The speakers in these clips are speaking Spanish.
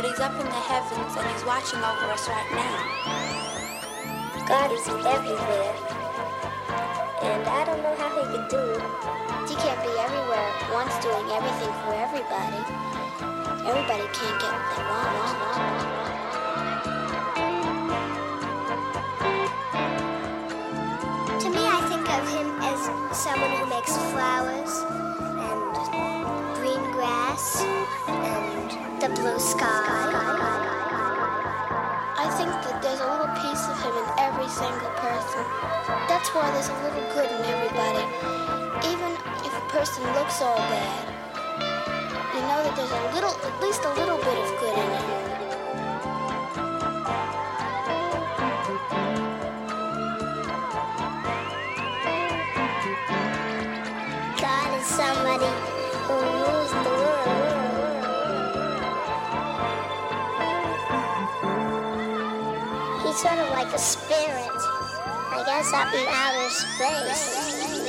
But He's up in the heavens and He's watching over us right now. God is everywhere. And I don't know how He could do it. He can't be everywhere at once doing everything for everybody. Everybody can't get what they want. To me, I think of him as someone who makes flowers and green grass and the blue sky. I think that there's a little piece of Him in every single person. That's why there's a little good in everybody. Even if a person looks all bad, you know that there's a little, at least a little bit of good in him. Sort of like a spirit, I guess, up in outer space.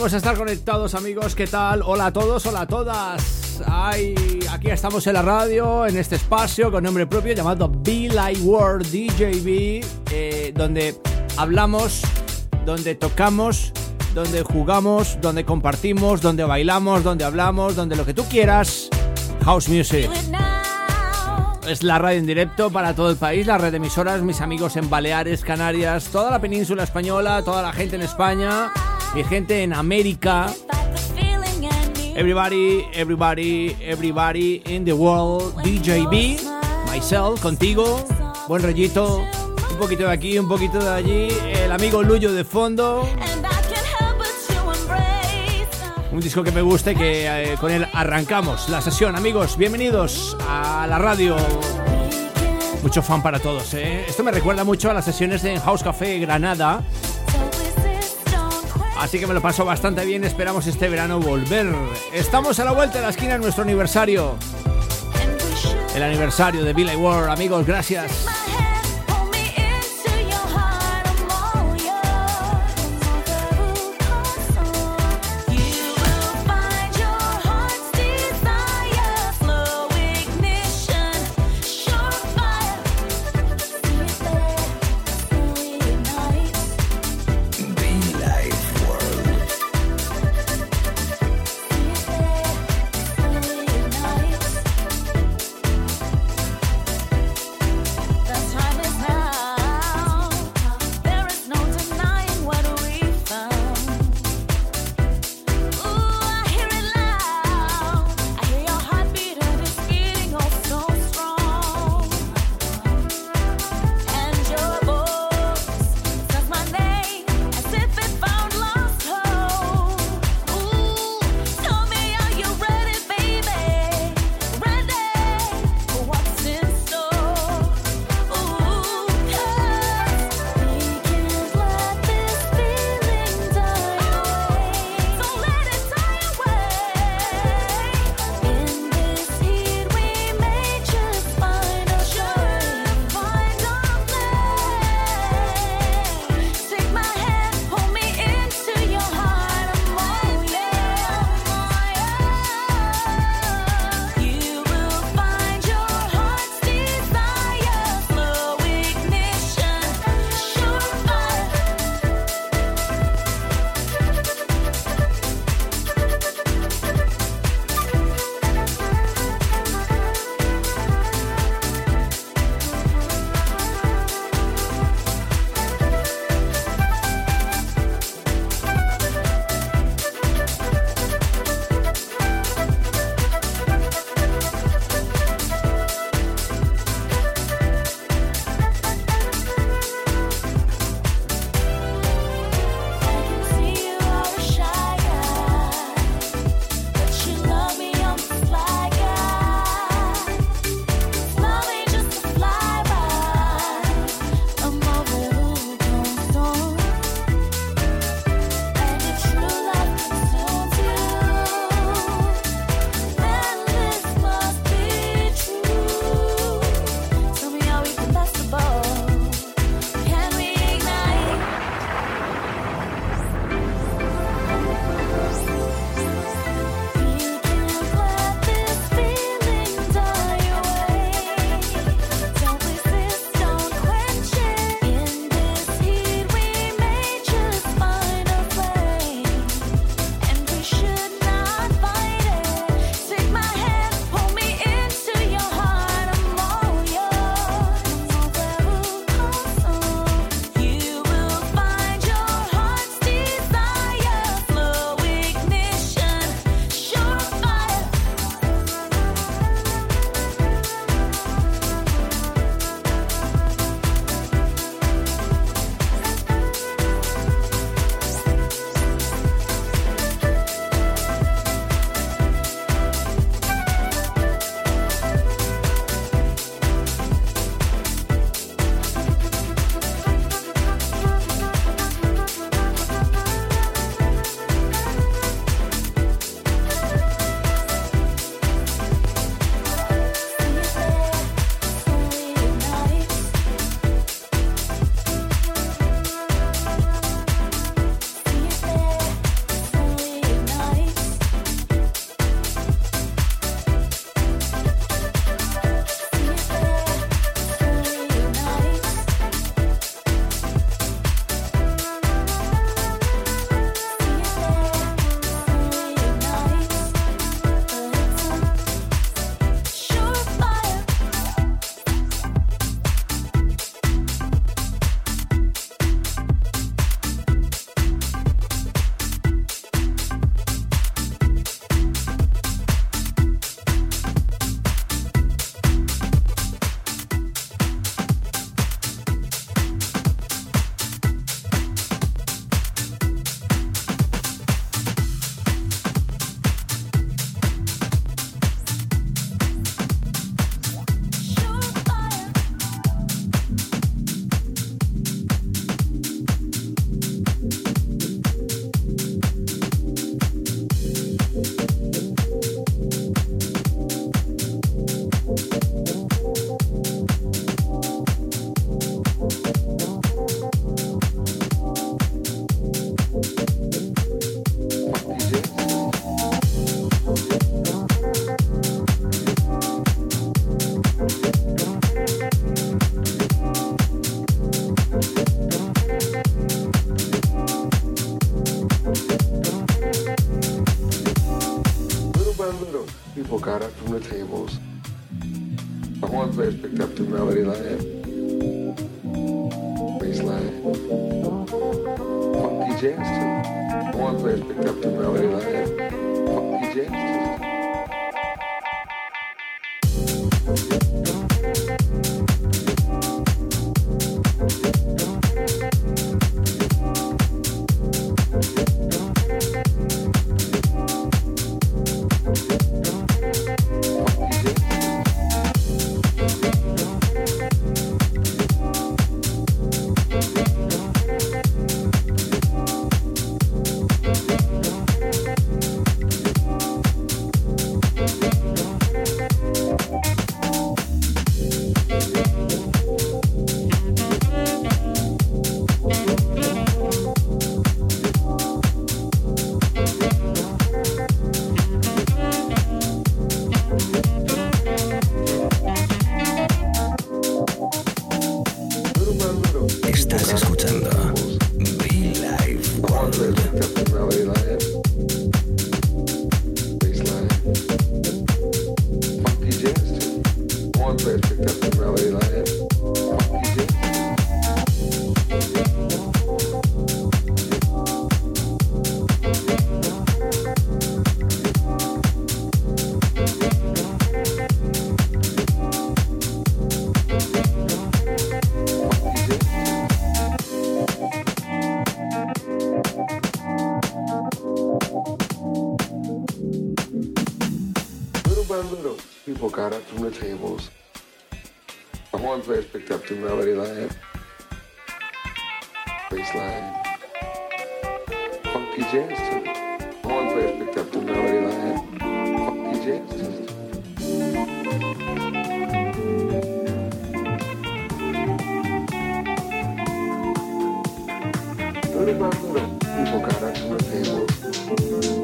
Volvemos a estar conectados amigos, ¿qué tal? Hola a todos, hola a todas. Ay, aquí estamos en la radio, en este espacio con nombre propio llamado Be Like World DJB, eh, donde hablamos, donde tocamos, donde jugamos, donde compartimos, donde bailamos, donde hablamos, donde lo que tú quieras. House Music. Es la radio en directo para todo el país, la red de emisoras, mis amigos en Baleares, Canarias, toda la península española, toda la gente en España, mi gente en América. Everybody, everybody, everybody in the world. DJB, myself, contigo. Buen rollito. Un poquito de aquí, un poquito de allí. El amigo Luyo de fondo. Un disco que me gusta y que eh, con él arrancamos la sesión. Amigos, bienvenidos a la radio. Mucho fan para todos, ¿eh? Esto me recuerda mucho a las sesiones en House Café Granada. Así que me lo paso bastante bien. Esperamos este verano volver. Estamos a la vuelta de la esquina en nuestro aniversario. El aniversario de Billy Ward. Amigos, gracias. the tables. The horn players picked up the melody line, bass line, funky jazz to. The horn players picked up the melody line, funky jazz to it. People got up from the tables?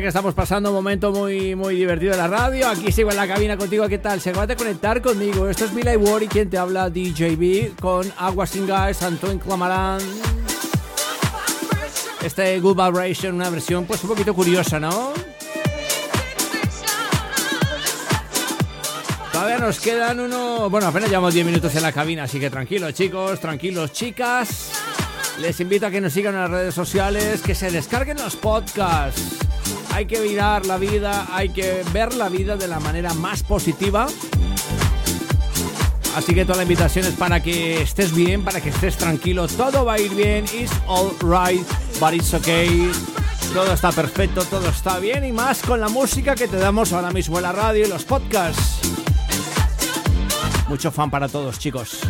Que estamos pasando un momento muy, muy divertido en la radio. Aquí sigo en la cabina contigo. ¿Qué tal? Se va a conectar conmigo. Esto es Billy Ward y quien te habla DJB con Agua Sin Gas, Antoine Clamarán. Este Good Vibration, una versión pues un poquito curiosa, ¿no? Todavía nos quedan uno. Bueno, apenas llevamos 10 minutos en la cabina, así que tranquilos, chicos, tranquilos, chicas. Les invito a que nos sigan en las redes sociales, que se descarguen los podcasts. Hay que mirar la vida, hay que ver la vida de la manera más positiva. Así que toda la invitación es para que estés bien, para que estés tranquilo. Todo va a ir bien. It's all right, but it's okay. Todo está perfecto, todo está bien y más con la música que te damos ahora mismo en la radio y los podcasts. Mucho fan para todos, chicos.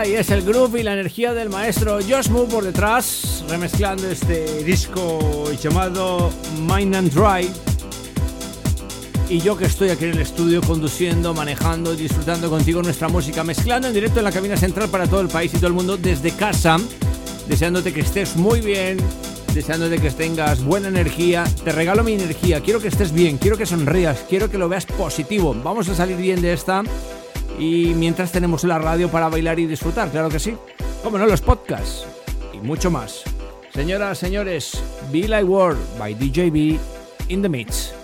Ay, es el groove y la energía del maestro Josh Moore por detrás, remezclando este disco llamado Mind and Drive. Y yo que estoy aquí en el estudio conduciendo, manejando, disfrutando contigo nuestra música, mezclando en directo en la cabina central para todo el país y todo el mundo desde casa, deseándote que estés muy bien, deseándote que tengas buena energía. Te regalo mi energía, quiero que estés bien, quiero que sonrías, quiero que lo veas positivo. Vamos a salir bien de esta y mientras tenemos la radio para bailar y disfrutar, claro que sí. Como no, los podcasts y mucho más. Señoras, señores, Be Like World by DJB in the Mix.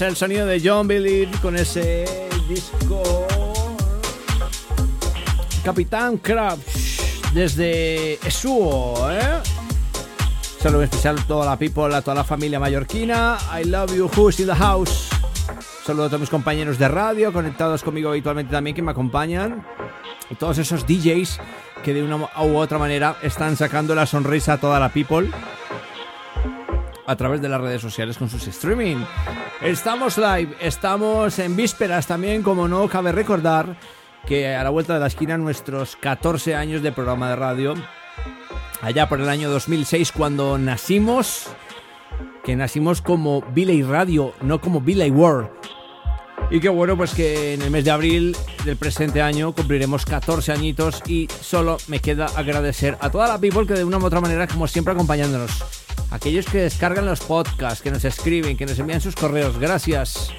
El sonido de John Believe con ese disco Capitán Crabs desde Esuo, ¿eh? Saludo especial a toda la people, a toda la familia mallorquina. I love you, who's in the house. Saludo a todos mis compañeros de radio conectados conmigo habitualmente también que me acompañan. Y todos esos DJs que de una u otra manera están sacando la sonrisa a toda la people a través de las redes sociales con sus streaming. Estamos live, estamos en vísperas también, como no cabe recordar que a la vuelta de la esquina nuestros 14 años de programa de radio, allá por el año 2006 cuando nacimos, que nacimos como Billy Radio, no como Billy World. Y qué bueno, pues que en el mes de abril del presente año cumpliremos 14 añitos y solo me queda agradecer a toda la people que de una u otra manera, como siempre, acompañándonos aquellos que descargan los podcasts, que nos escriben, que nos envían sus correos. Gracias.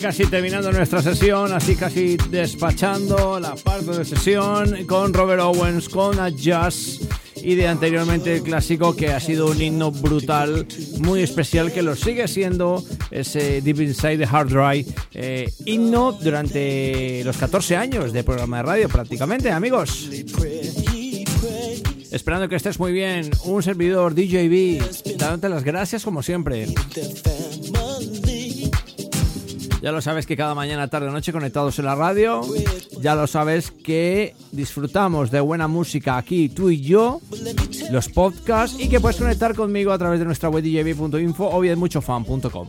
Casi terminando nuestra sesión, así casi despachando la parte de sesión con Robert Owens, con A Jazz y de anteriormente el clásico que ha sido un himno brutal, muy especial, que lo sigue siendo ese Deep Inside the Hard Drive, eh, himno durante los 14 años de programa de radio prácticamente, amigos. Esperando que estés muy bien, un servidor DJB, dándote las gracias como siempre. Ya lo sabes que cada mañana, tarde o noche conectados en la radio. Ya lo sabes que disfrutamos de buena música aquí tú y yo, los podcasts y que puedes conectar conmigo a través de nuestra web djb.info o bien muchofan.com.